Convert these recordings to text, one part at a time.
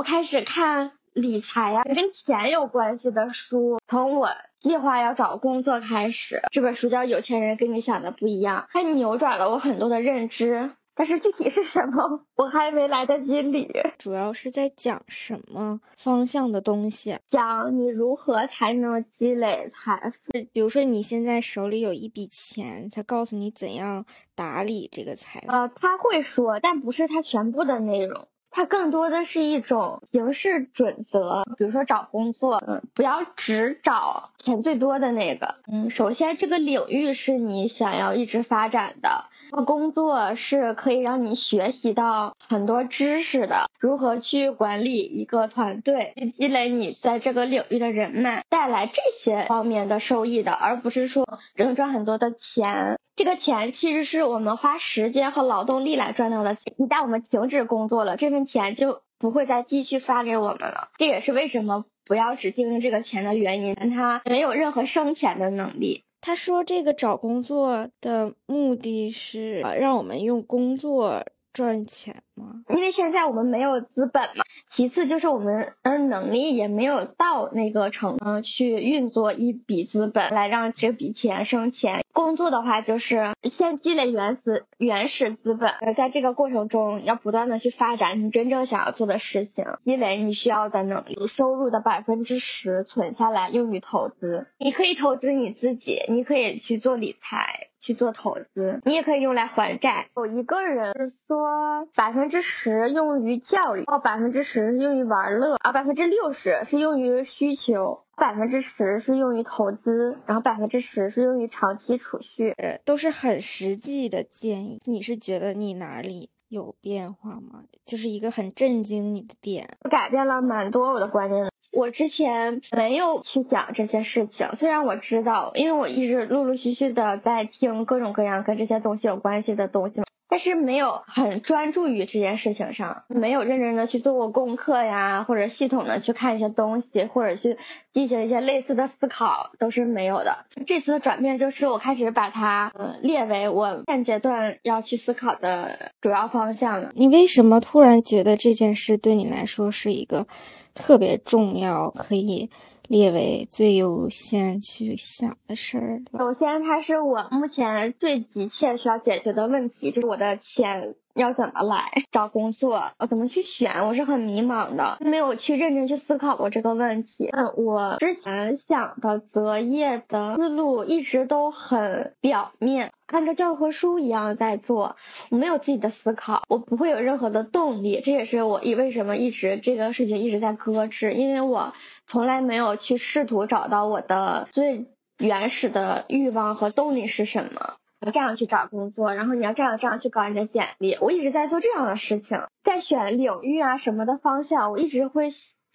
我开始看理财呀，跟钱有关系的书。从我计划要找工作开始，这本书叫《有钱人跟你想的不一样》，它扭转了我很多的认知。但是具体是什么，我还没来得及理。主要是在讲什么方向的东西？讲你如何才能积累财富。比如说你现在手里有一笔钱，他告诉你怎样打理这个财富。呃，他会说，但不是他全部的内容。它更多的是一种行事准则，比如说找工作，嗯，不要只找钱最多的那个，嗯，首先这个领域是你想要一直发展的。工作是可以让你学习到很多知识的，如何去管理一个团队，去积累你在这个领域的人脉，带来这些方面的收益的，而不是说只能赚很多的钱。这个钱其实是我们花时间和劳动力来赚到的。一旦我们停止工作了，这份钱就不会再继续发给我们了。这也是为什么不要只盯着这个钱的原因，它没有任何生钱的能力。他说：“这个找工作的目的是让我们用工作赚钱吗？因为现在我们没有资本嘛。其次就是我们的能力也没有到那个程度去运作一笔资本来让这笔钱生钱。工作的话就是先积累原始原始资本，在这个过程中要不断的去发展你真正想要做的事情，积累你需要的能力。收入的百分之十存下来用于投资，你可以投资你自己，你可以去做理财。”去做投资，你也可以用来还债。有一个人是说，百分之十用于教育，哦，百分之十用于玩乐，啊，百分之六十是用于需求，百分之十是用于投资，然后百分之十是用于长期储蓄。呃，都是很实际的建议。你是觉得你哪里有变化吗？就是一个很震惊你的点，改变了蛮多我的观念。我之前没有去讲这些事情，虽然我知道，因为我一直陆陆续续的在听各种各样跟这些东西有关系的东西。但是没有很专注于这件事情上，没有认真的去做过功课呀，或者系统的去看一些东西，或者去进行一些类似的思考，都是没有的。这次的转变就是我开始把它呃列为我现阶段要去思考的主要方向了。你为什么突然觉得这件事对你来说是一个特别重要，可以？列为最优先去想的事儿。首先，它是我目前最急切需要解决的问题，就是我的钱要怎么来找工作，我怎么去选，我是很迷茫的，没有去认真去思考过这个问题。嗯，我之前想的择业的思路一直都很表面，按照教科书一样在做，我没有自己的思考，我不会有任何的动力。这也是我一为什么一直这个事情一直在搁置，因为我。从来没有去试图找到我的最原始的欲望和动力是什么，这样去找工作，然后你要这样这样去搞你的简历。我一直在做这样的事情，在选领域啊什么的方向，我一直会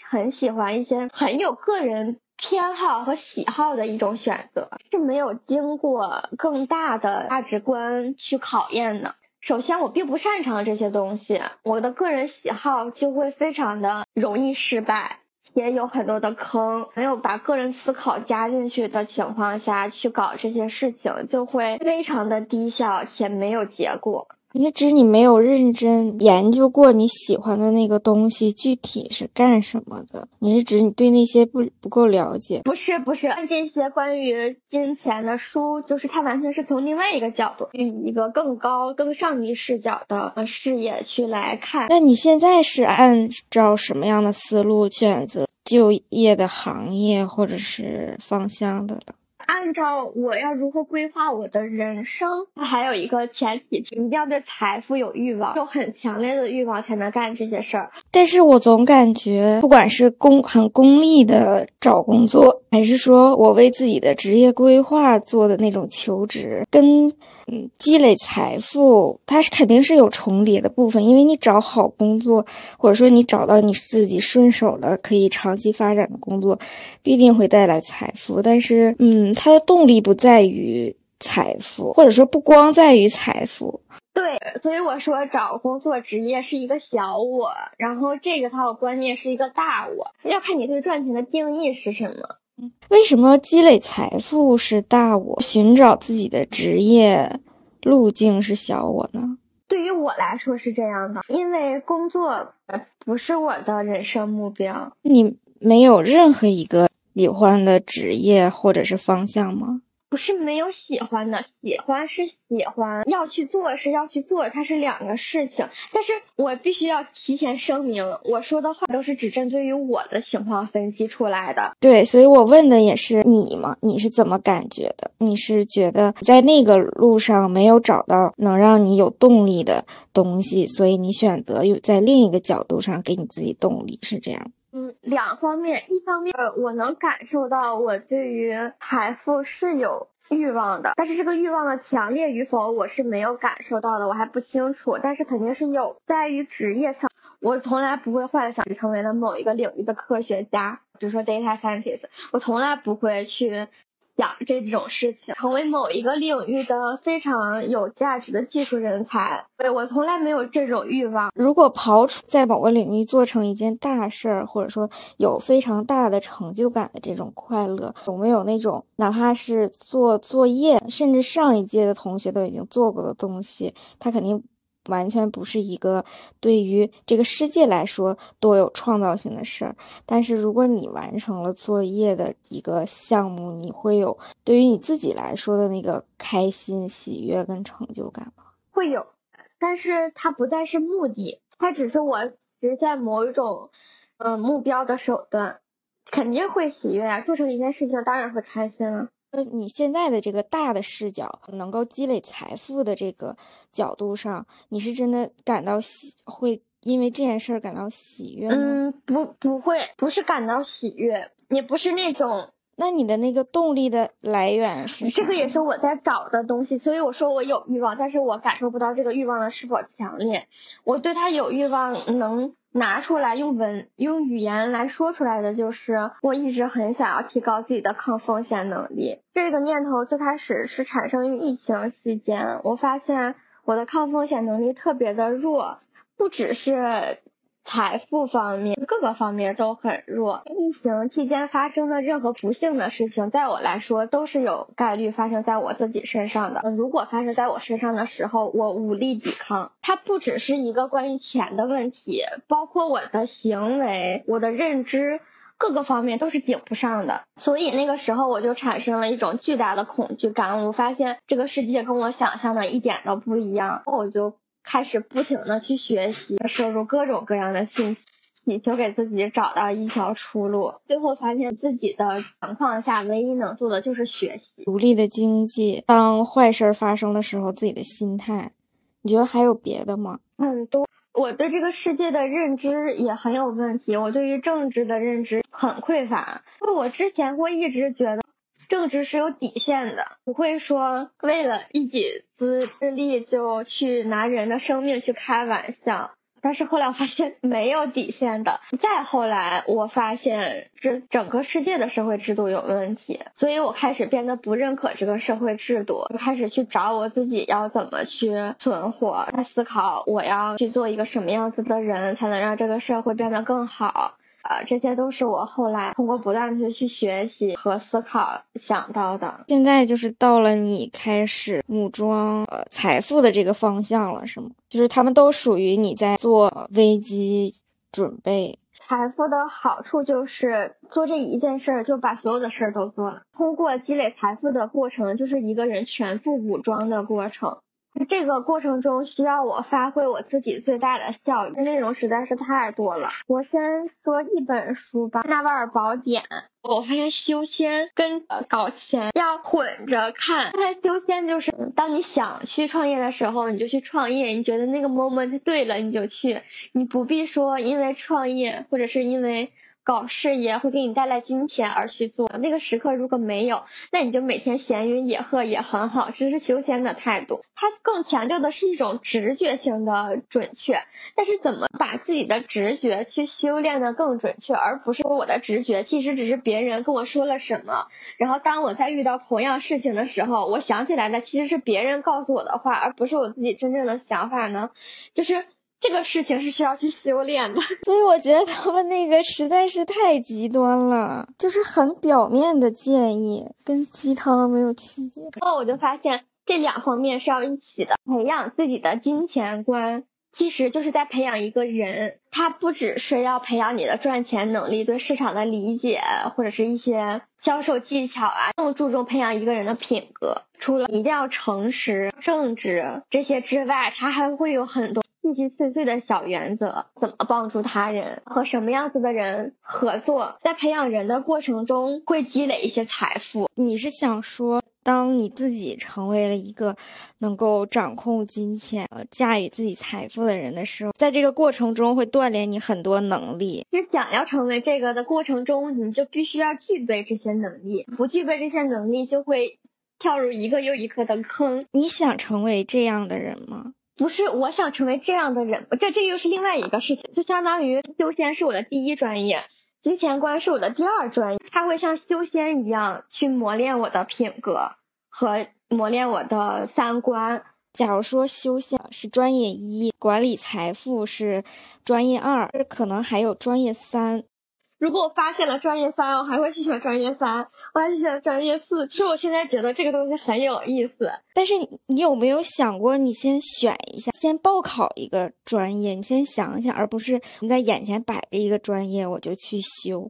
很喜欢一些很有个人偏好和喜好的一种选择，是没有经过更大的价值观去考验的。首先，我并不擅长这些东西，我的个人喜好就会非常的容易失败。也有很多的坑，没有把个人思考加进去的情况下去搞这些事情，就会非常的低效且没有结果。你是指你没有认真研究过你喜欢的那个东西具体是干什么的？你是指你对那些不不够了解？不是不是，看这些关于金钱的书，就是它完全是从另外一个角度，以一个更高、更上帝视角的视野去来看。那你现在是按照什么样的思路选择就业的行业或者是方向的了？按照我要如何规划我的人生，还有一个前提，一定要对财富有欲望，有很强烈的欲望才能干这些事儿。但是我总感觉，不管是公很功利的找工作，还是说我为自己的职业规划做的那种求职，跟。嗯，积累财富，它是肯定是有重叠的部分，因为你找好工作，或者说你找到你自己顺手了可以长期发展的工作，必定会带来财富。但是，嗯，它的动力不在于财富，或者说不光在于财富。对，所以我说找工作职业是一个小我，然后这个套观念是一个大我，要看你对赚钱的定义是什么。为什么积累财富是大我，寻找自己的职业路径是小我呢？对于我来说是这样的，因为工作不是我的人生目标。你没有任何一个喜欢的职业或者是方向吗？不是没有喜欢的，喜欢是喜欢，要去做是要去做，它是两个事情。但是我必须要提前声明，我说的话都是只针对于我的情况分析出来的。对，所以我问的也是你嘛，你是怎么感觉的？你是觉得在那个路上没有找到能让你有动力的东西，所以你选择有在另一个角度上给你自己动力，是这样？嗯，两方面，一方面，我能感受到我对于财富是有欲望的，但是这个欲望的强烈与否，我是没有感受到的，我还不清楚，但是肯定是有。在于职业上，我从来不会幻想成为了某一个领域的科学家，比如说 data scientist，我从来不会去。想这种事情，成为某一个领域的非常有价值的技术人才，对我从来没有这种欲望。如果刨除在某个领域做成一件大事儿，或者说有非常大的成就感的这种快乐，有没有那种哪怕是做作业，甚至上一届的同学都已经做过的东西，他肯定。完全不是一个对于这个世界来说多有创造性的事儿，但是如果你完成了作业的一个项目，你会有对于你自己来说的那个开心、喜悦跟成就感吗？会有，但是它不再是目的，它只是我实现某一种嗯目标的手段，肯定会喜悦啊！做成一件事情，当然会开心了。你现在的这个大的视角，能够积累财富的这个角度上，你是真的感到喜，会因为这件事儿感到喜悦吗？嗯，不，不会，不是感到喜悦，也不是那种。那你的那个动力的来源是？这个也是我在找的东西，所以我说我有欲望，但是我感受不到这个欲望的是否强烈。我对他有欲望，能。拿出来用文用语言来说出来的就是，我一直很想要提高自己的抗风险能力。这个念头最开始是产生于疫情期间，我发现我的抗风险能力特别的弱，不只是。财富方面，各个方面都很弱。疫情期间发生的任何不幸的事情，在我来说都是有概率发生在我自己身上的。如果发生在我身上的时候，我无力抵抗。它不只是一个关于钱的问题，包括我的行为、我的认知，各个方面都是顶不上的。所以那个时候，我就产生了一种巨大的恐惧感。我发现这个世界跟我想象的一点都不一样，我就。开始不停的去学习，摄入各种各样的信息，祈求给自己找到一条出路。最后发现自己的情况下，唯一能做的就是学习。独立的经济，当坏事发生的时候，自己的心态，你觉得还有别的吗？很多，我对这个世界的认知也很有问题，我对于政治的认知很匮乏。我之前会一直觉得。政治是有底线的，不会说为了一己之利就去拿人的生命去开玩笑。但是后来我发现没有底线的。再后来我发现这整个世界的社会制度有问题，所以我开始变得不认可这个社会制度，开始去找我自己要怎么去存活，在思考我要去做一个什么样子的人才能让这个社会变得更好。呃，这些都是我后来通过不断的去学习和思考想到的。现在就是到了你开始武装呃财富的这个方向了，是吗？就是他们都属于你在做危机准备。财富的好处就是做这一件事儿就把所有的事儿都做了。通过积累财富的过程，就是一个人全副武装的过程。这个过程中需要我发挥我自己最大的效率，内容实在是太多了。我先说一本书吧，《纳瓦尔宝典》。我发现修仙跟搞钱要混着看。它修仙就是，当你想去创业的时候，你就去创业。你觉得那个 moment 对了，你就去。你不必说因为创业或者是因为。搞事业会给你带来金钱而去做，那个时刻如果没有，那你就每天闲云野鹤也很好，这是修仙的态度。它更强调的是一种直觉性的准确，但是怎么把自己的直觉去修炼的更准确，而不是我的直觉其实只是别人跟我说了什么，然后当我在遇到同样事情的时候，我想起来的其实是别人告诉我的话，而不是我自己真正的想法呢？就是。这个事情是需要去修炼的，所以我觉得他们那个实在是太极端了，就是很表面的建议，跟鸡汤没有区别。然后我就发现这两方面是要一起的，培养自己的金钱观、其实就是在培养一个人，他不只是要培养你的赚钱能力、对市场的理解，或者是一些销售技巧啊，更注重培养一个人的品格。除了一定要诚实、正直这些之外，他还会有很多细细碎碎的小原则，怎么帮助他人，和什么样子的人合作，在培养人的过程中会积累一些财富。你是想说？当你自己成为了一个能够掌控金钱、驾驭自己财富的人的时候，在这个过程中会锻炼你很多能力。就想要成为这个的过程中，你就必须要具备这些能力，不具备这些能力就会跳入一个又一个的坑。你想成为这样的人吗？不是，我想成为这样的人，这这又是另外一个事情。就相当于修仙是我的第一专业。金钱观是我的第二专业，它会像修仙一样去磨练我的品格和磨练我的三观。假如说修仙是专业一，管理财富是专业二，可能还有专业三。如果我发现了专业三，我还会去选专业三，我还去选专业四。其实我现在觉得这个东西很有意思。但是你有没有想过，你先选一下，先报考一个专业，你先想想，而不是你在眼前摆着一个专业我就去修，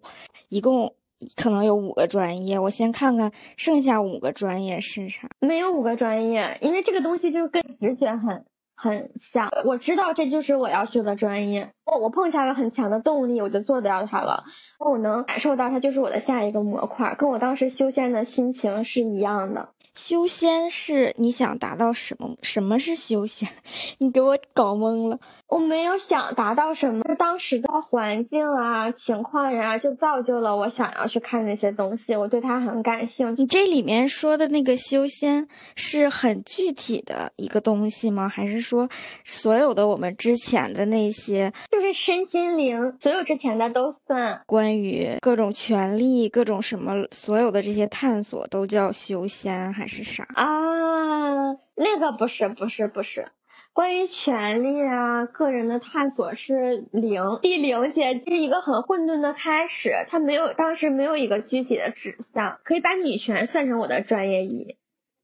一共可能有五个专业，我先看看剩下五个专业是啥。没有五个专业，因为这个东西就跟直觉很。很像，我知道这就是我要修的专业。我，我碰下了很强的动力，我就做掉它了。我能感受到它就是我的下一个模块，跟我当时修仙的心情是一样的。修仙是你想达到什么？什么是修仙？你给我搞懵了。我没有想达到什么，当时的环境啊、情况呀，就造就了我想要去看那些东西。我对它很感兴趣。你这里面说的那个修仙是很具体的一个东西吗？还是说所有的我们之前的那些，就是身心灵，所有之前的都算？关于各种权利、各种什么，所有的这些探索都叫修仙，还是啥啊？那个不是，不是，不是。关于权利啊，个人的探索是零，第零阶是一个很混沌的开始，它没有当时没有一个具体的指向，可以把女权算成我的专业一，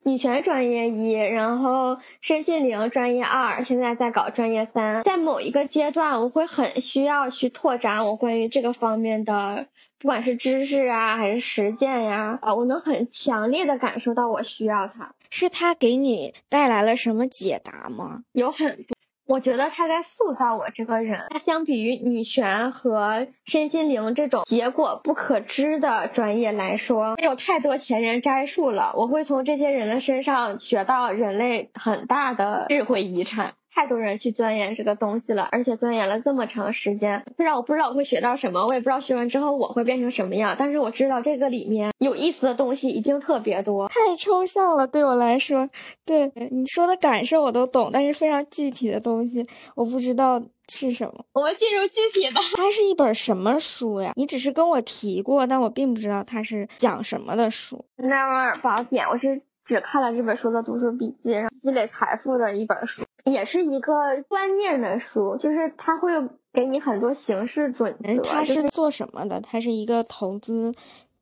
女权专业一，然后身心灵专业二，现在在搞专业三，在某一个阶段，我会很需要去拓展我关于这个方面的。不管是知识啊，还是实践呀，啊，我能很强烈的感受到我需要它。是它给你带来了什么解答吗？有很多，我觉得它在塑造我这个人。它相比于女权和身心灵这种结果不可知的专业来说，有太多前人摘树了。我会从这些人的身上学到人类很大的智慧遗产。太多人去钻研这个东西了，而且钻研了这么长时间。虽然我不知道我会学到什么，我也不知道学完之后我会变成什么样，但是我知道这个里面有意思的东西一定特别多。太抽象了，对我来说，对你说的感受我都懂，但是非常具体的东西我不知道是什么。我们进入具体的。它是一本什么书呀？你只是跟我提过，但我并不知道它是讲什么的书。《纳瓦尔宝典》，我是只看了这本书的读书笔记，然后积累财富的一本书。也是一个观念的书，就是他会给你很多形式准则。他是做什么的？他是一个投资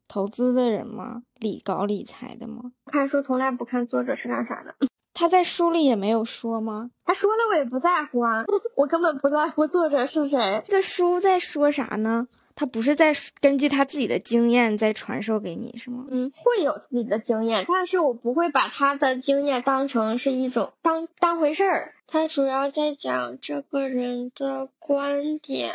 投资的人吗？理搞理财的吗？看书从来不看作者是干啥的。他在书里也没有说吗？他说了，我也不在乎啊，我根本不在乎作者是谁。这书在说啥呢？他不是在根据他自己的经验在传授给你是吗？嗯，会有自己的经验，但是我不会把他的经验当成是一种当当回事儿。他主要在讲这个人的观点。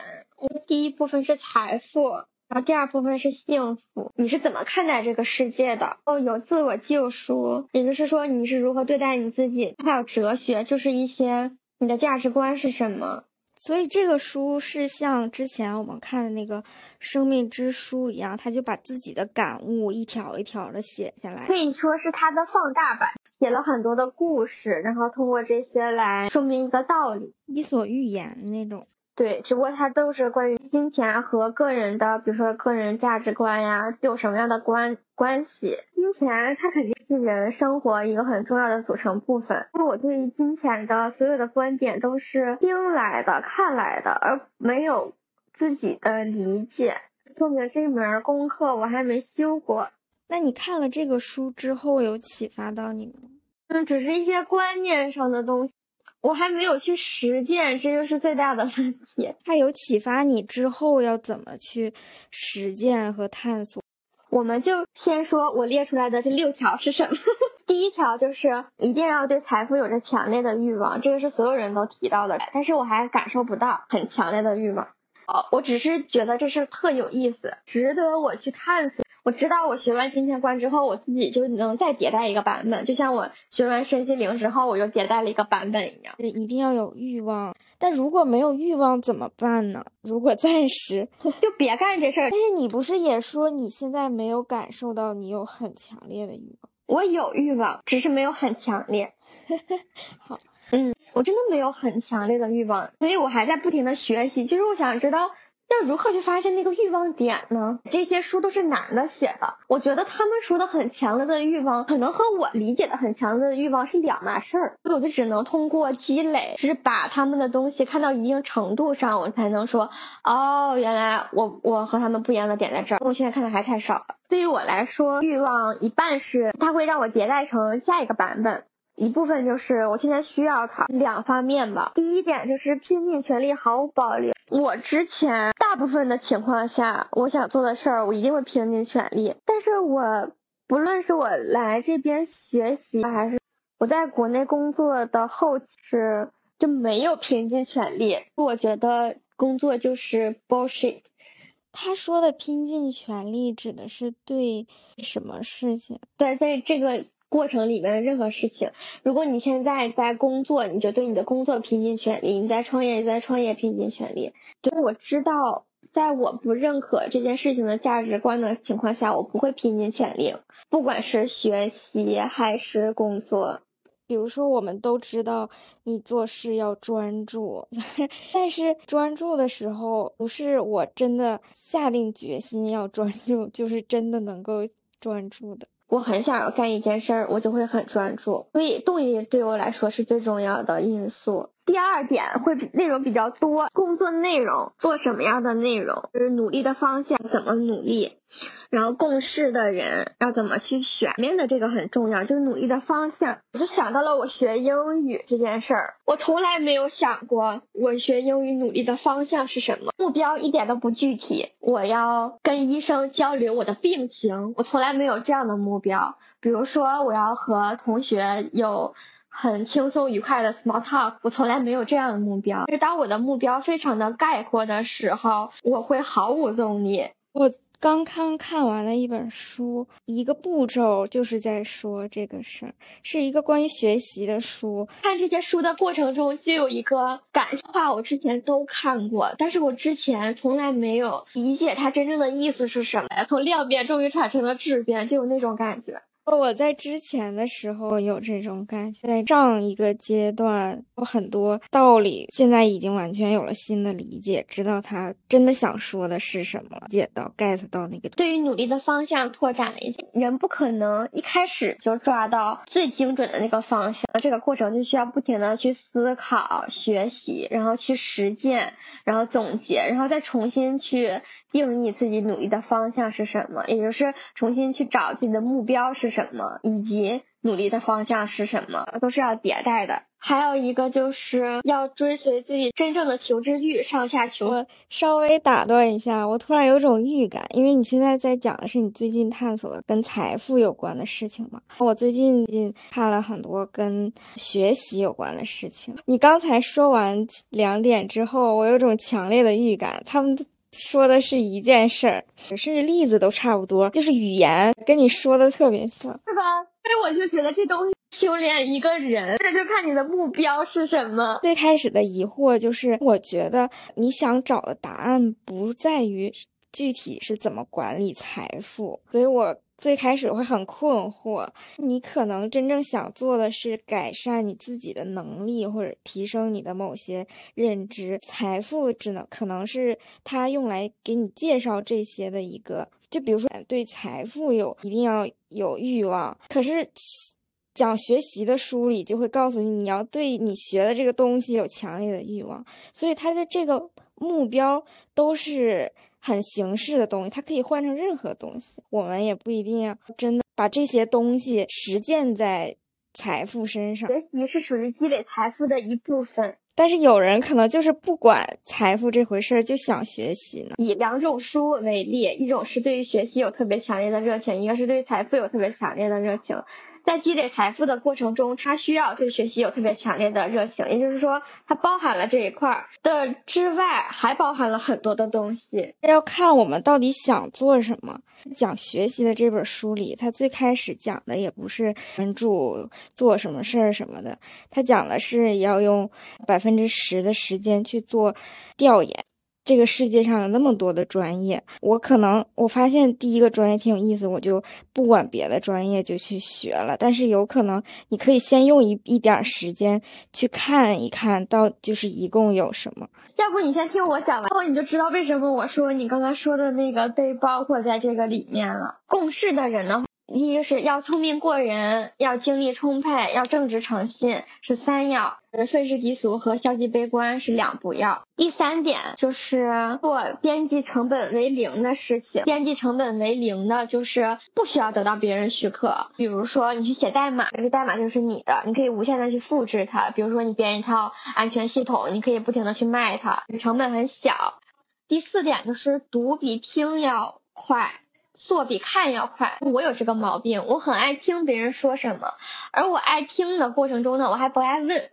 第一部分是财富，然后第二部分是幸福。你是怎么看待这个世界的？哦，有自我救赎，也就是说你是如何对待你自己。还有哲学，就是一些你的价值观是什么。所以这个书是像之前我们看的那个《生命之书》一样，他就把自己的感悟一条一条的写下来，可以说是他的放大版，写了很多的故事，然后通过这些来说明一个道理，伊索寓言那种。对，只不过它都是关于金钱和个人的，比如说个人价值观呀，有什么样的关关系。金钱它肯定是人生活一个很重要的组成部分。那我对于金钱的所有的观点都是听来的、看来的，而没有自己的理解，说明这门功课我还没修过。那你看了这个书之后，有启发到你吗？嗯，只是一些观念上的东西。我还没有去实践，这就是最大的问题。它有启发你之后要怎么去实践和探索。我们就先说我列出来的这六条是什么。第一条就是一定要对财富有着强烈的欲望，这个是所有人都提到的，但是我还感受不到很强烈的欲望。哦，我只是觉得这事特有意思，值得我去探索。我知道我学完金钱观之后，我自己就能再迭代一个版本，就像我学完身心灵之后，我又迭代了一个版本一样。一定要有欲望，但如果没有欲望怎么办呢？如果暂时 就别干这事儿。但是你不是也说你现在没有感受到你有很强烈的欲望？我有欲望，只是没有很强烈。好，嗯，我真的没有很强烈的欲望，所以我还在不停的学习。其实我想知道。要如何去发现那个欲望点呢？这些书都是男的写的，我觉得他们说的很强烈的欲望，可能和我理解的很强烈的欲望是两码事儿。所以我就只能通过积累，是把他们的东西看到一定程度上，我才能说，哦，原来我我和他们不一样的点在这儿。我现在看的还太少了。对于我来说，欲望一半是它会让我迭代成下一个版本。一部分就是我现在需要它两方面吧。第一点就是拼尽全力，毫无保留。我之前大部分的情况下，我想做的事儿，我一定会拼尽全力。但是我不论是我来这边学习，还是我在国内工作的后期，就没有拼尽全力。我觉得工作就是 bullshit。他说的拼尽全力指的是对什么事情？对，在这个。过程里面的任何事情，如果你现在在工作，你就对你的工作拼尽全力；你在创业，就在创业拼尽全力。就是，我知道，在我不认可这件事情的价值观的情况下，我不会拼尽全力，不管是学习还是工作。比如说，我们都知道你做事要专注，但是专注的时候，不是我真的下定决心要专注，就是真的能够专注的。我很想要干一件事儿，我就会很专注，所以动力对我来说是最重要的因素。第二点会内容比较多，工作内容做什么样的内容，就是努力的方向怎么努力，然后共事的人要怎么去选，面的这个很重要，就是努力的方向。我就想到了我学英语这件事儿，我从来没有想过我学英语努力的方向是什么，目标一点都不具体。我要跟医生交流我的病情，我从来没有这样的目标。比如说我要和同学有。很轻松愉快的 small talk，我从来没有这样的目标。就当我的目标非常的概括的时候，我会毫无动力。我刚刚看完了一本书，一个步骤就是在说这个事儿，是一个关于学习的书。看这些书的过程中，就有一个感话，我之前都看过，但是我之前从来没有理解它真正的意思是什么呀？从量变终于产生了质变，就有那种感觉。我在之前的时候有这种感觉，在上一个阶段有很多道理，现在已经完全有了新的理解，知道他真的想说的是什么，解到 get 到那个。对于努力的方向拓展了一点，人不可能一开始就抓到最精准的那个方向，这个过程就需要不停的去思考、学习，然后去实践，然后总结，然后再重新去定义自己努力的方向是什么，也就是重新去找自己的目标是。什么以及努力的方向是什么，都是要迭代的。还有一个就是要追随自己真正的求知欲，上下求。我稍微打断一下，我突然有种预感，因为你现在在讲的是你最近探索的跟财富有关的事情嘛。我最近看了很多跟学习有关的事情。你刚才说完两点之后，我有种强烈的预感，他们。说的是一件事儿，甚至例子都差不多，就是语言跟你说的特别像，是吧？所以我就觉得这东西修炼一个人，这就看你的目标是什么。最开始的疑惑就是，我觉得你想找的答案不在于具体是怎么管理财富，所以我。最开始会很困惑，你可能真正想做的是改善你自己的能力，或者提升你的某些认知。财富只能可能是他用来给你介绍这些的一个，就比如说对财富有一定要有欲望。可是讲学习的书里就会告诉你，你要对你学的这个东西有强烈的欲望。所以他的这个目标都是。很形式的东西，它可以换成任何东西。我们也不一定要真的把这些东西实践在财富身上。学习是属于积累财富的一部分。但是有人可能就是不管财富这回事儿，就想学习呢。以两种书为例，一种是对于学习有特别强烈的热情，一个是对于财富有特别强烈的热情。在积累财富的过程中，他需要对学习有特别强烈的热情，也就是说，它包含了这一块的之外，还包含了很多的东西。要看我们到底想做什么。讲学习的这本书里，他最开始讲的也不是专注做什么事儿什么的，他讲的是要用百分之十的时间去做调研。这个世界上有那么多的专业，我可能我发现第一个专业挺有意思，我就不管别的专业就去学了。但是有可能你可以先用一一点时间去看一看到就是一共有什么。要不你先听我讲完，然后你就知道为什么我说你刚刚说的那个被包括在这个里面了。共事的人呢？一个是要聪明过人，要精力充沛，要正直诚信，是三要；愤世嫉俗和消极悲观是两不要。第三点就是做边际成本为零的事情。边际成本为零的就是不需要得到别人许可。比如说你去写代码，这代码就是你的，你可以无限的去复制它。比如说你编一套安全系统，你可以不停的去卖它，成本很小。第四点就是读比听要快。做比看要快，我有这个毛病，我很爱听别人说什么，而我爱听的过程中呢，我还不爱问，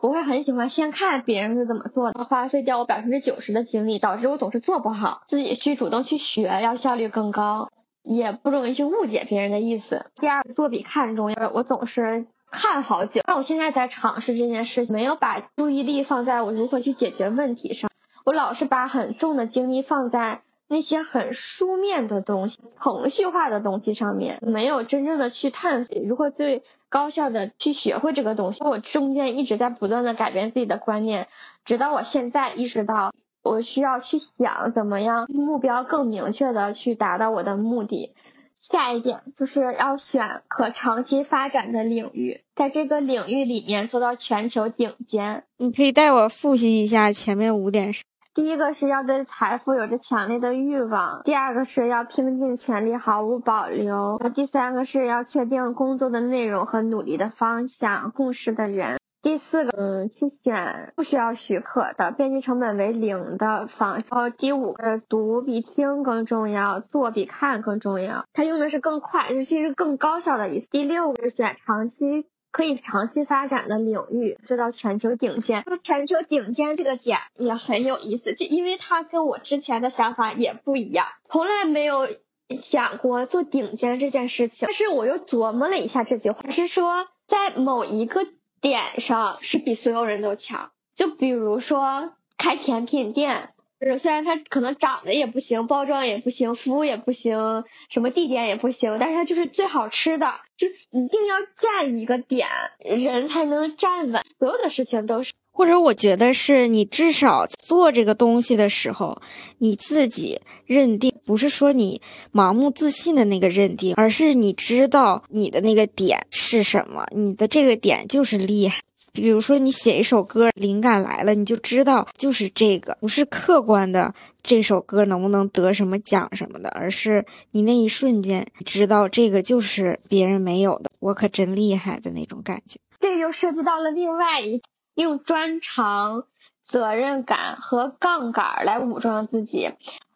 我会很喜欢先看别人是怎么做的，花费掉我百分之九十的精力，导致我总是做不好，自己去主动去学，要效率更高，也不容易去误解别人的意思。第二，做比看重要，我总是看好久，那我现在在尝试这件事情，没有把注意力放在我如何去解决问题上，我老是把很重的精力放在。那些很书面的东西、程序化的东西上面，没有真正的去探索如何最高效的去学会这个东西。我中间一直在不断的改变自己的观念，直到我现在意识到，我需要去想怎么样目标更明确的去达到我的目的。下一点就是要选可长期发展的领域，在这个领域里面做到全球顶尖。你可以带我复习一下前面五点。第一个是要对财富有着强烈的欲望，第二个是要拼尽全力毫无保留，第三个是要确定工作的内容和努力的方向，共事的人，第四个嗯去选不需要许可的，边际成本为零的方向，第五个读比听更重要，做比看更重要，它用的是更快，就是更高效的意思。第六个选长期。可以长期发展的领域，做到全球顶尖。就全球顶尖这个点也很有意思，这因为它跟我之前的想法也不一样，从来没有想过做顶尖这件事情。但是我又琢磨了一下这句话，是说在某一个点上是比所有人都强。就比如说开甜品店。就是虽然它可能长得也不行，包装也不行，服务也不行，什么地点也不行，但是它就是最好吃的，就一定要站一个点，人才能站稳。所有的事情都是，或者我觉得是你至少做这个东西的时候，你自己认定，不是说你盲目自信的那个认定，而是你知道你的那个点是什么，你的这个点就是厉害。比如说，你写一首歌，灵感来了，你就知道就是这个，不是客观的这首歌能不能得什么奖什么的，而是你那一瞬间知道这个就是别人没有的，我可真厉害的那种感觉。这就涉及到了另外一用专长、责任感和杠杆来武装自己。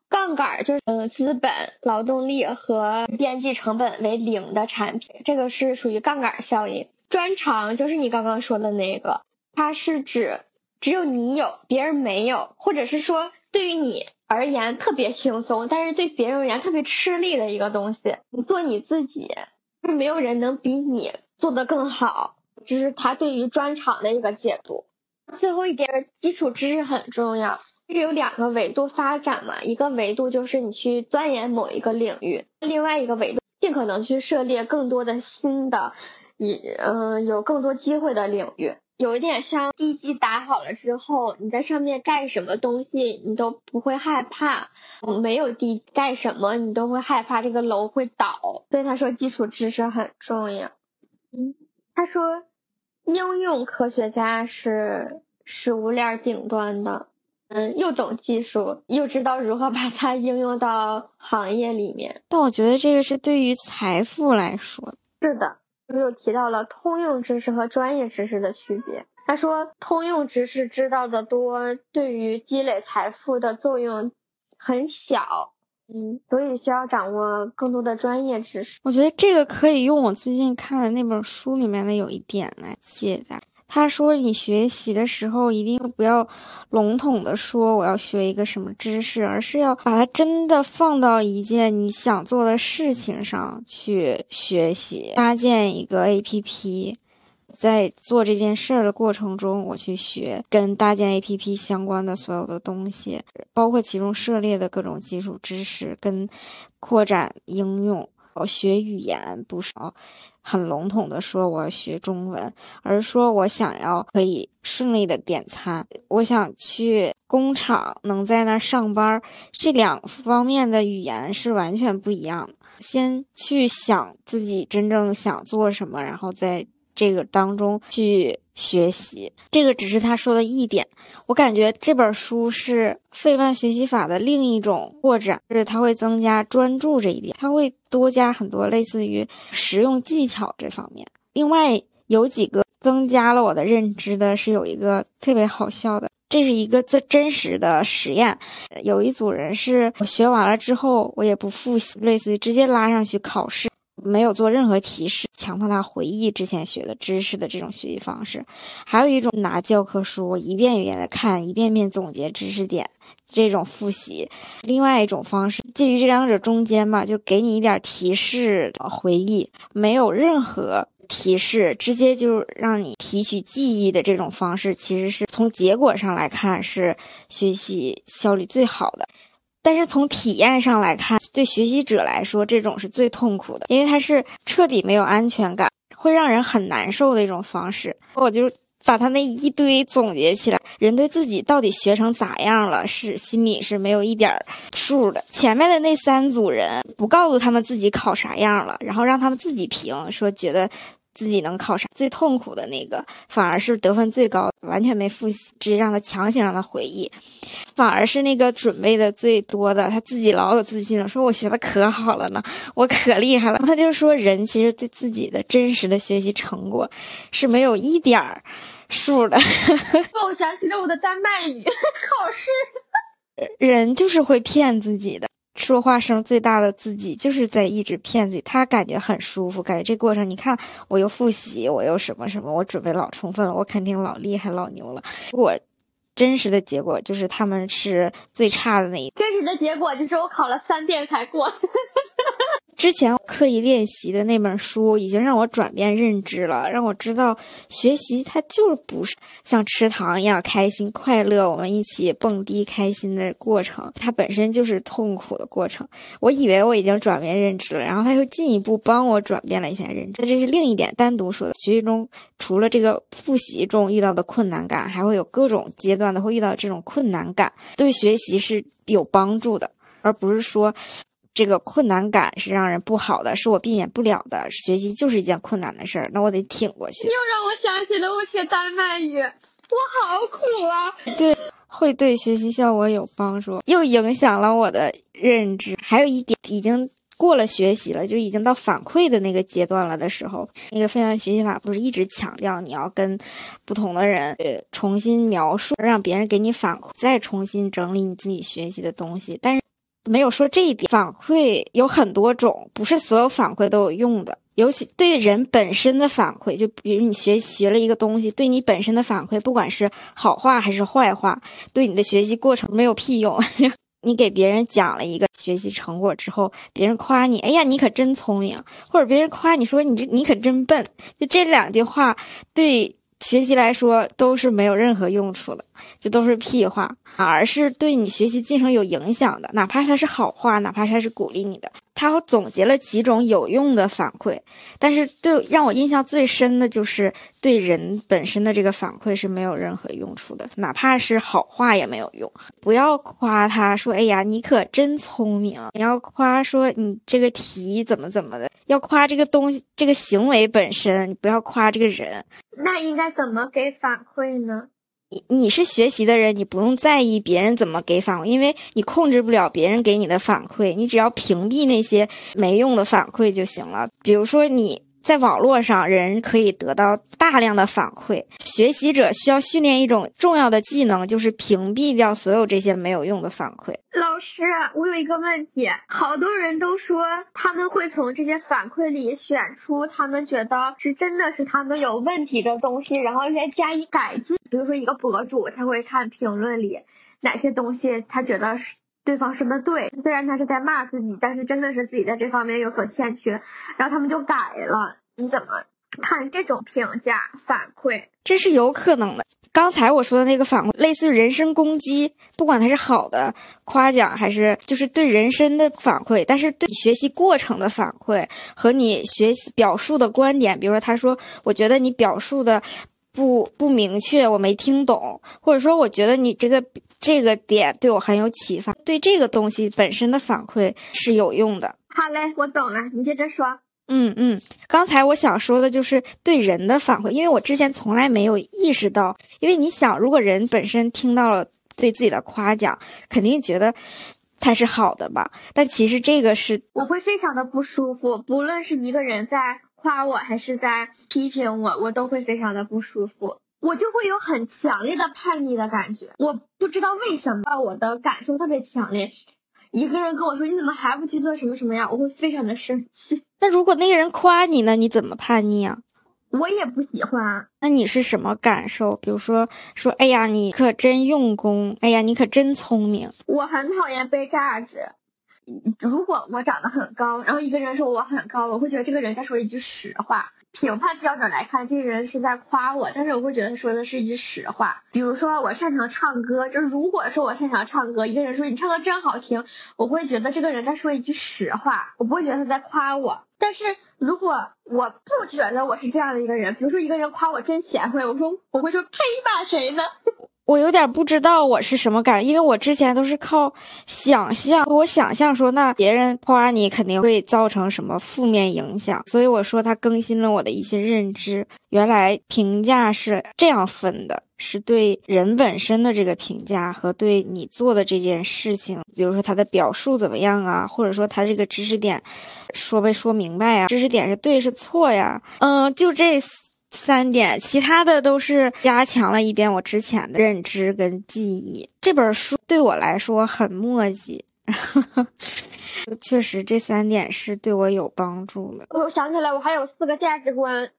杠杆就是呃资本、劳动力和边际成本为零的产品，这个是属于杠杆效应。专长就是你刚刚说的那个，它是指只有你有，别人没有，或者是说对于你而言特别轻松，但是对别人而言特别吃力的一个东西。你做你自己，没有人能比你做得更好。这是他对于专长的一个解读。最后一点，基础知识很重要。是有两个维度发展嘛，一个维度就是你去钻研某一个领域，另外一个维度尽可能去涉猎更多的新的。以嗯，有更多机会的领域，有一点像地基打好了之后，你在上面盖什么东西，你都不会害怕。没有地盖什么，你都会害怕这个楼会倒。所以他说基础知识很重要。嗯，他说应用科学家是食物链顶端的，嗯，又懂技术，又知道如何把它应用到行业里面。但我觉得这个是对于财富来说，是的。又提到了通用知识和专业知识的区别。他说，通用知识知道的多，对于积累财富的作用很小。嗯，所以需要掌握更多的专业知识。我觉得这个可以用我最近看的那本书里面的有一点来解答。他说，你学习的时候一定不要笼统的说我要学一个什么知识，而是要把它真的放到一件你想做的事情上去学习，搭建一个 APP。在做这件事儿的过程中，我去学跟搭建 APP 相关的所有的东西，包括其中涉猎的各种技术知识跟扩展应用。我学语言不少很笼统的说我要学中文，而说我想要可以顺利的点餐，我想去工厂能在那儿上班，这两方面的语言是完全不一样的。先去想自己真正想做什么，然后在。这个当中去学习，这个只是他说的一点。我感觉这本书是费曼学习法的另一种扩展，就是它会增加专注这一点，它会多加很多类似于实用技巧这方面。另外有几个增加了我的认知的是有一个特别好笑的，这是一个真真实的实验。有一组人是我学完了之后我也不复习，类似于直接拉上去考试。没有做任何提示，强迫他回忆之前学的知识的这种学习方式，还有一种拿教科书一遍一遍的看，一遍遍总结知识点这种复习。另外一种方式介于这两者中间嘛，就给你一点提示回忆，没有任何提示，直接就让你提取记忆的这种方式，其实是从结果上来看是学习效率最好的。但是从体验上来看，对学习者来说，这种是最痛苦的，因为它是彻底没有安全感，会让人很难受的一种方式。我就把他那一堆总结起来，人对自己到底学成咋样了，是心里是没有一点数的。前面的那三组人不告诉他们自己考啥样了，然后让他们自己评，说觉得。自己能考上最痛苦的那个，反而是得分最高，完全没复习，直接让他强行让他回忆，反而是那个准备的最多的，他自己老有自信了，说我学的可好了呢，我可厉害了。他就说，人其实对自己的真实的学习成果是没有一点儿数的。我想起了我的丹麦语 考试，人就是会骗自己的。说话声最大的自己就是在一直骗自己，他感觉很舒服，感觉这过程，你看我又复习，我又什么什么，我准备老充分了，我肯定老厉害老牛了。如果真实的结果就是他们是最差的那一。真实的结果就是我考了三遍才过。之前刻意练习的那本书已经让我转变认知了，让我知道学习它就是不是像吃糖一样开心快乐，我们一起蹦迪开心的过程，它本身就是痛苦的过程。我以为我已经转变认知了，然后他又进一步帮我转变了一下认知。这是另一点单独说的。学习中除了这个复习中遇到的困难感，还会有各种阶段的会遇到这种困难感，对学习是有帮助的，而不是说。这个困难感是让人不好的，是我避免不了的。学习就是一件困难的事儿，那我得挺过去。又让我想起了我学丹麦语，我好苦啊！对，会对学习效果有帮助，又影响了我的认知。还有一点，已经过了学习了，就已经到反馈的那个阶段了的时候，那个分享学习法不是一直强调你要跟不同的人呃重新描述，让别人给你反馈，再重新整理你自己学习的东西，但是。没有说这一点，反馈有很多种，不是所有反馈都有用的。尤其对人本身的反馈，就比如你学学了一个东西，对你本身的反馈，不管是好话还是坏话，对你的学习过程没有屁用。你给别人讲了一个学习成果之后，别人夸你，哎呀，你可真聪明，或者别人夸你说你这你可真笨，就这两句话对。学习来说都是没有任何用处的，就都是屁话，而是对你学习进程有影响的。哪怕它是好话，哪怕它是鼓励你的，他总结了几种有用的反馈。但是对让我印象最深的就是对人本身的这个反馈是没有任何用处的，哪怕是好话也没有用。不要夸他说：“哎呀，你可真聪明。”你要夸说：“你这个题怎么怎么的。”要夸这个东西，这个行为本身，你不要夸这个人。那应该怎么给反馈呢？你你是学习的人，你不用在意别人怎么给反馈，因为你控制不了别人给你的反馈，你只要屏蔽那些没用的反馈就行了。比如说你。在网络上，人可以得到大量的反馈。学习者需要训练一种重要的技能，就是屏蔽掉所有这些没有用的反馈。老师，我有一个问题，好多人都说他们会从这些反馈里选出他们觉得是真的是他们有问题的东西，然后再加以改进。比如说一个博主，他会看评论里哪些东西他觉得是。对方说的对，虽然他是在骂自己，但是真的是自己在这方面有所欠缺，然后他们就改了。你怎么看这种评价反馈？这是有可能的。刚才我说的那个反馈，类似于人身攻击，不管它是好的夸奖，还是就是对人身的反馈，但是对学习过程的反馈和你学习表述的观点，比如说他说，我觉得你表述的不不明确，我没听懂，或者说我觉得你这个。这个点对我很有启发，对这个东西本身的反馈是有用的。好嘞，我懂了，你接着说。嗯嗯，刚才我想说的就是对人的反馈，因为我之前从来没有意识到，因为你想，如果人本身听到了对自己的夸奖，肯定觉得它是好的吧？但其实这个是我会非常的不舒服，不论是一个人在夸我还是在批评我，我都会非常的不舒服。我就会有很强烈的叛逆的感觉，我不知道为什么，我的感受特别强烈。一个人跟我说你怎么还不去做什么什么呀，我会非常的生气。那如果那个人夸你呢，你怎么叛逆啊？我也不喜欢。那你是什么感受？比如说说，哎呀，你可真用功，哎呀，你可真聪明。我很讨厌被榨汁。如果我长得很高，然后一个人说我很高，我会觉得这个人在说一句实话。评判标准来看，这个人是在夸我，但是我会觉得他说的是一句实话。比如说我擅长唱歌，就如果说我擅长唱歌，一个人说你唱歌真好听，我会觉得这个人在说一句实话，我不会觉得他在夸我。但是如果我不觉得我是这样的一个人，比如说一个人夸我真贤惠，我说我会说呸吧，谁呢？我有点不知道我是什么感觉，因为我之前都是靠想象，我想象说那别人夸你肯定会造成什么负面影响，所以我说他更新了我的一些认知。原来评价是这样分的，是对人本身的这个评价和对你做的这件事情，比如说他的表述怎么样啊，或者说他这个知识点说没说明白呀，知识点是对是错呀，嗯，就这。三点，其他的都是加强了一遍我之前的认知跟记忆。这本书对我来说很墨迹，确实这三点是对我有帮助的。我想起来，我还有四个价值观。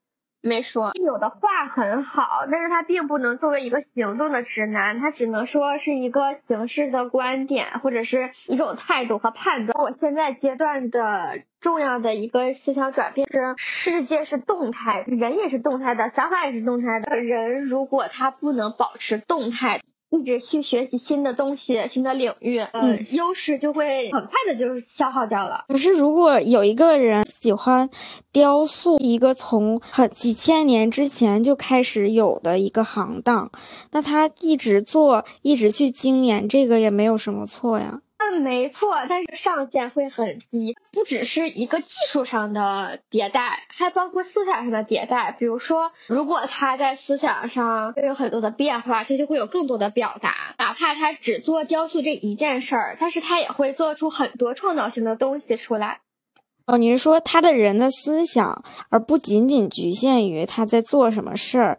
没说有的话很好，但是他并不能作为一个行动的指南，他只能说是一个形式的观点或者是一种态度和判断。我现在阶段的重要的一个思想转变是：世界是动态，人也是动态的，想法也是动态的。人如果他不能保持动态。一直去学习新的东西、新的领域，嗯，优势就会很快的就消耗掉了。可是，如果有一个人喜欢雕塑一个从很几千年之前就开始有的一个行当，那他一直做，一直去精研这个也没有什么错呀。嗯，没错，但是上限会很低，不只是一个技术上的迭代，还包括思想上的迭代。比如说，如果他在思想上会有很多的变化，他就会有更多的表达。哪怕他只做雕塑这一件事儿，但是他也会做出很多创造性的东西出来。哦，你是说他的人的思想，而不仅仅局限于他在做什么事儿？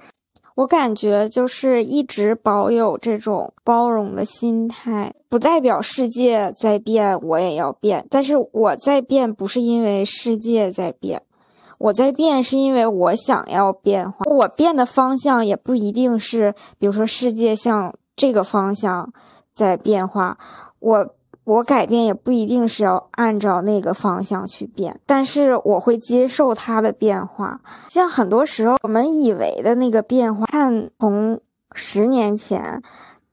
我感觉就是一直保有这种包容的心态，不代表世界在变，我也要变。但是我在变，不是因为世界在变，我在变是因为我想要变化。我变的方向也不一定是，比如说世界向这个方向在变化，我。我改变也不一定是要按照那个方向去变，但是我会接受它的变化。像很多时候我们以为的那个变化，看从十年前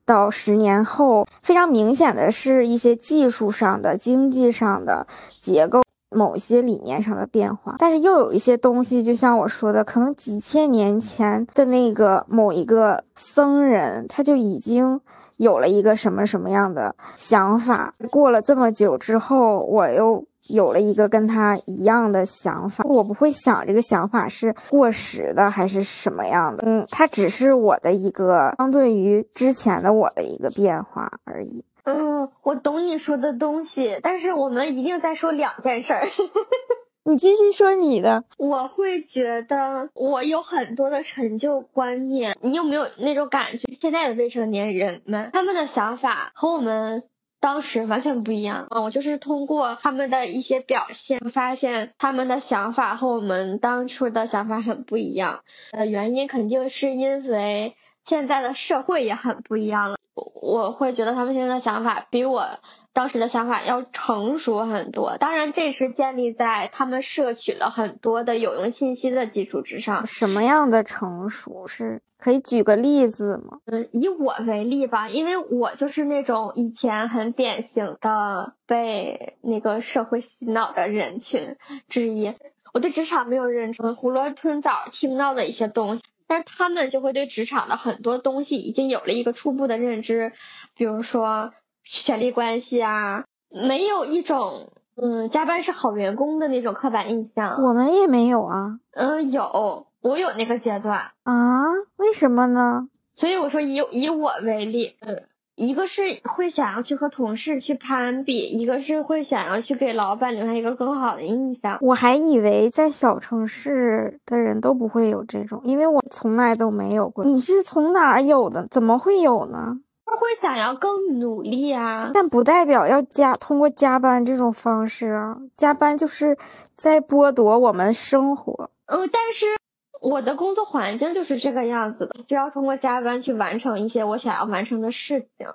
到十年后，非常明显的是一些技术上的、经济上的、结构某些理念上的变化。但是又有一些东西，就像我说的，可能几千年前的那个某一个僧人，他就已经。有了一个什么什么样的想法，过了这么久之后，我又有了一个跟他一样的想法。我不会想这个想法是过时的还是什么样的，嗯，它只是我的一个相对于之前的我的一个变化而已。嗯，我懂你说的东西，但是我们一定在说两件事儿。你继续说你的。我会觉得我有很多的陈旧观念，你有没有那种感觉？现在的未成年人们，他们的想法和我们当时完全不一样啊！我就是通过他们的一些表现，发现他们的想法和我们当初的想法很不一样。呃，原因肯定是因为现在的社会也很不一样了。我会觉得他们现在的想法比我。当时的想法要成熟很多，当然这是建立在他们摄取了很多的有用信息的基础之上。什么样的成熟？是可以举个例子吗？嗯，以我为例吧，因为我就是那种以前很典型的被那个社会洗脑的人群之一。我对职场没有认知，囫囵吞枣听到的一些东西，但是他们就会对职场的很多东西已经有了一个初步的认知，比如说。权力关系啊，没有一种嗯加班是好员工的那种刻板印象。我们也没有啊。嗯，有，我有那个阶段啊？为什么呢？所以我说以以我为例，嗯，一个是会想要去和同事去攀比，一个是会想要去给老板留下一个更好的印象。我还以为在小城市的人都不会有这种，因为我从来都没有过。你是从哪儿有的？怎么会有呢？会想要更努力啊，但不代表要加通过加班这种方式啊。加班就是在剥夺我们生活。呃，但是我的工作环境就是这个样子的，需要通过加班去完成一些我想要完成的事情，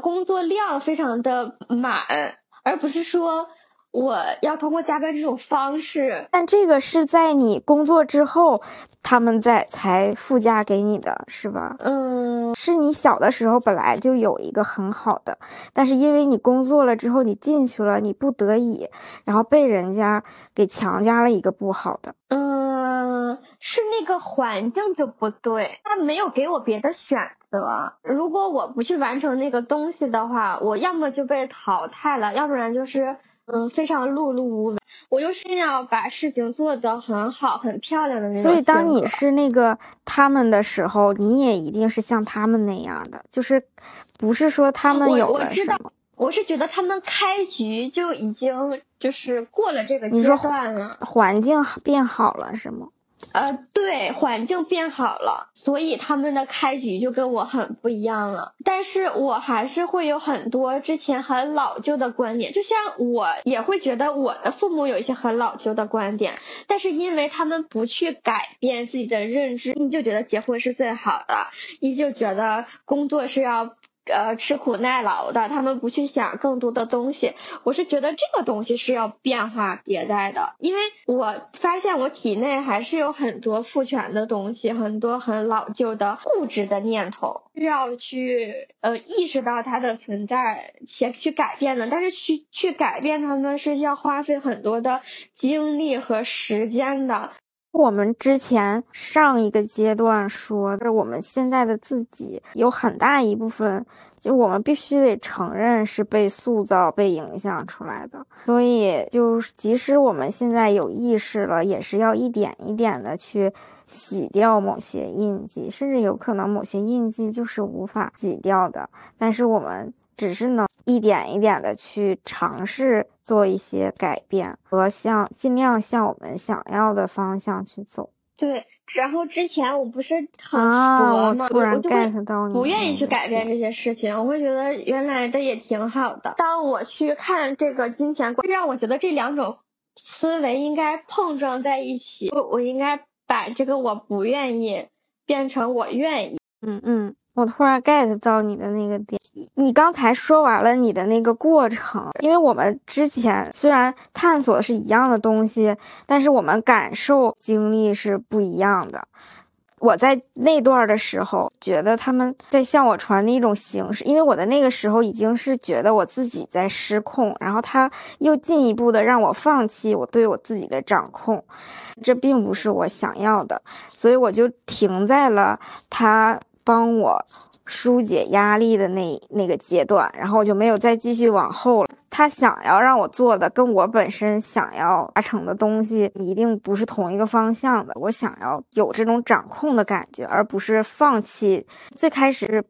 工作量非常的满，而不是说。我要通过加班这种方式，但这个是在你工作之后，他们在才附加给你的是吧？嗯，是你小的时候本来就有一个很好的，但是因为你工作了之后，你进去了，你不得已，然后被人家给强加了一个不好的。嗯，是那个环境就不对，他没有给我别的选择。如果我不去完成那个东西的话，我要么就被淘汰了，要不然就是。嗯，非常碌碌无为。我又是要把事情做得很好、很漂亮的那种。所以，当你是那个他们的时候，你也一定是像他们那样的，就是不是说他们有我知道。我是觉得他们开局就已经就是过了这个阶段了，环境变好了是吗？呃，对，环境变好了，所以他们的开局就跟我很不一样了。但是我还是会有很多之前很老旧的观点，就像我也会觉得我的父母有一些很老旧的观点，但是因为他们不去改变自己的认知，依旧觉得结婚是最好的，依旧觉得工作是要。呃，吃苦耐劳的，他们不去想更多的东西。我是觉得这个东西是要变化迭代的，因为我发现我体内还是有很多父权的东西，很多很老旧的固执的念头，是要去呃意识到它的存在且去改变的。但是去去改变他们是需要花费很多的精力和时间的。我们之前上一个阶段说，是我们现在的自己有很大一部分，就我们必须得承认是被塑造、被影响出来的。所以，就即使我们现在有意识了，也是要一点一点的去洗掉某些印记，甚至有可能某些印记就是无法洗掉的。但是我们。只是能一点一点的去尝试做一些改变，和向尽量向我们想要的方向去走。对，然后之前我不是很佛吗？我突然 get 到你，不愿意去改变这些事情，我会觉得原来的也挺好的。当我去看这个金钱观，让我觉得这两种思维应该碰撞在一起。我我应该把这个我不愿意变成我愿意。嗯嗯。我突然 get 到你的那个点，你刚才说完了你的那个过程，因为我们之前虽然探索是一样的东西，但是我们感受经历是不一样的。我在那段的时候，觉得他们在向我传递一种形式，因为我的那个时候已经是觉得我自己在失控，然后他又进一步的让我放弃我对我自己的掌控，这并不是我想要的，所以我就停在了他。帮我疏解压力的那那个阶段，然后我就没有再继续往后了。他想要让我做的，跟我本身想要达成的东西一定不是同一个方向的。我想要有这种掌控的感觉，而不是放弃。最开始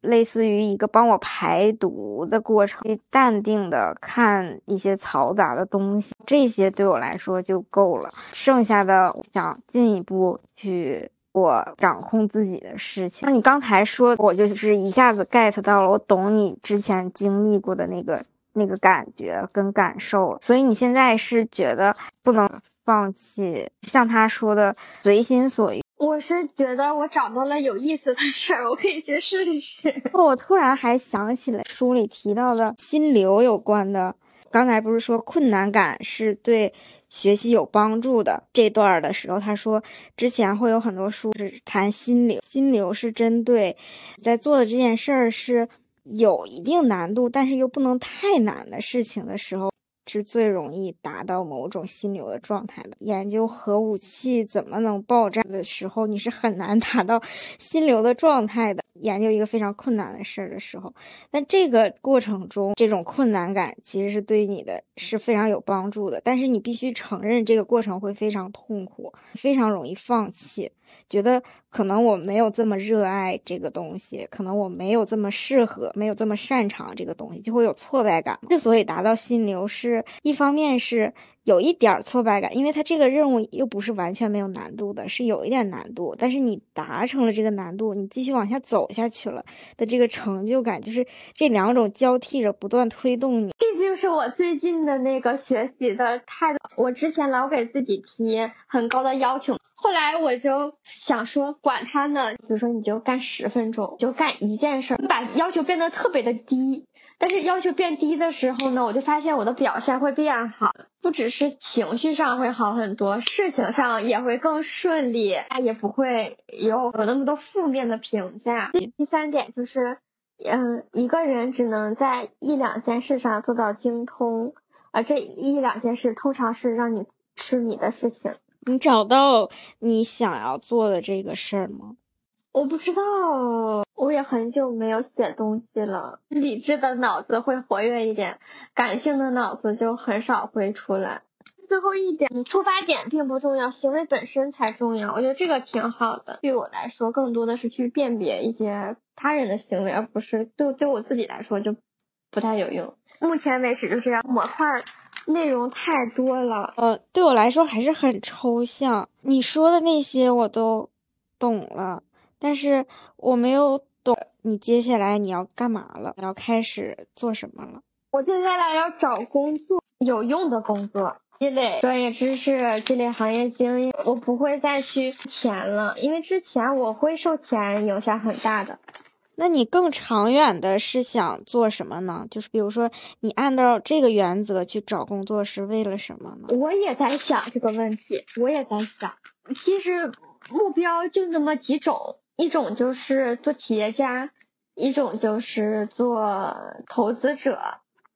类似于一个帮我排毒的过程，淡定的看一些嘈杂的东西，这些对我来说就够了。剩下的想进一步去我掌控自己的事情。那你刚才说，我就是一下子 get 到了，我懂你之前经历过的那个那个感觉跟感受了。所以你现在是觉得不能放弃，像他说的随心所欲。我是觉得我找到了有意思的事儿，我可以去试一试。我突然还想起来书里提到的心流有关的，刚才不是说困难感是对学习有帮助的这段的时候，他说之前会有很多书是谈心流，心流是针对在做的这件事儿是有一定难度，但是又不能太难的事情的时候。是最容易达到某种心流的状态的。研究核武器怎么能爆炸的时候，你是很难达到 心流的状态的。研究一个非常困难的事儿的时候，但这个过程中，这种困难感其实是对你的是非常有帮助的。但是你必须承认，这个过程会非常痛苦，非常容易放弃。觉得可能我没有这么热爱这个东西，可能我没有这么适合，没有这么擅长这个东西，就会有挫败感。之所以达到心流，是一方面是有一点挫败感，因为它这个任务又不是完全没有难度的，是有一点难度，但是你达成了这个难度，你继续往下走下去了的这个成就感，就是这两种交替着不断推动你。这就是我最近的那个学习的态度。我之前老给自己提很高的要求。后来我就想说，管他呢，比如说你就干十分钟，就干一件事，把要求变得特别的低。但是要求变低的时候呢，我就发现我的表现会变好，不只是情绪上会好很多，事情上也会更顺利，也不会有有那么多负面的评价。第三点就是，嗯，一个人只能在一两件事上做到精通，而这一两件事通常是让你吃你的事情。你找到你想要做的这个事儿吗？我不知道，我也很久没有写东西了。理智的脑子会活跃一点，感性的脑子就很少会出来。最后一点，出发点并不重要，行为本身才重要。我觉得这个挺好的。对我来说，更多的是去辨别一些他人的行为，而不是对对我自己来说就不太有用。目前为止就这样，模块。内容太多了，呃，对我来说还是很抽象。你说的那些我都懂了，但是我没有懂你接下来你要干嘛了，要开始做什么了。我接下来要找工作，有用的工作，积累专业知识，积累行业经验。我不会再去钱了，因为之前我会受钱影响很大的。那你更长远的是想做什么呢？就是比如说，你按照这个原则去找工作是为了什么呢？我也在想这个问题，我也在想。其实目标就那么几种，一种就是做企业家，一种就是做投资者。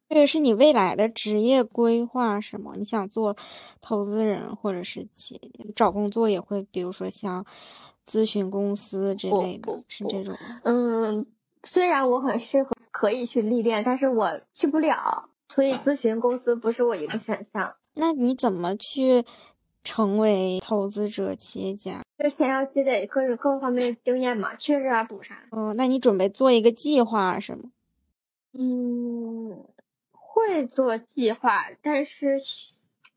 这个是你未来的职业规划是吗？你想做投资人或者是企业？找工作也会，比如说像。咨询公司之类的，是这种。嗯，虽然我很适合，可以去历练，但是我去不了，所以咨询公司不是我一个选项。那你怎么去成为投资者、企业家？之前要积累各种各方面的经验嘛，缺啥补啥。嗯，那你准备做一个计划是吗？嗯，会做计划，但是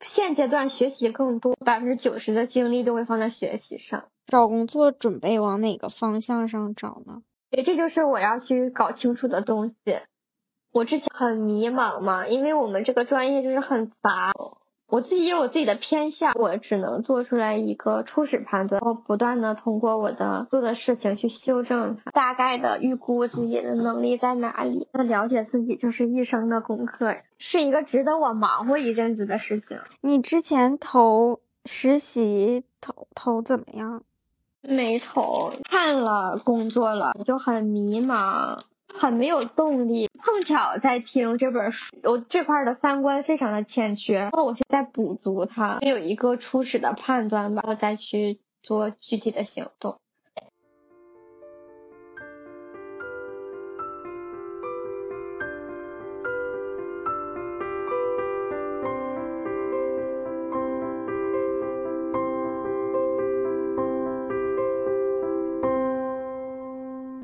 现阶段学习更多，百分之九十的精力都会放在学习上。找工作准备往哪个方向上找呢？对，这就是我要去搞清楚的东西。我之前很迷茫嘛，因为我们这个专业就是很杂，我自己也有自己的偏向，我只能做出来一个初始判断，然后不断的通过我的做的事情去修正它，大概的预估自己的能力在哪里。那了解自己就是一生的功课，是一个值得我忙活一阵子的事情。你之前投实习投投怎么样？没头，看了工作了就很迷茫，很没有动力。碰巧在听这本书，我这块的三观非常的欠缺，那我现在补足它，有一个初始的判断吧，我再去做具体的行动。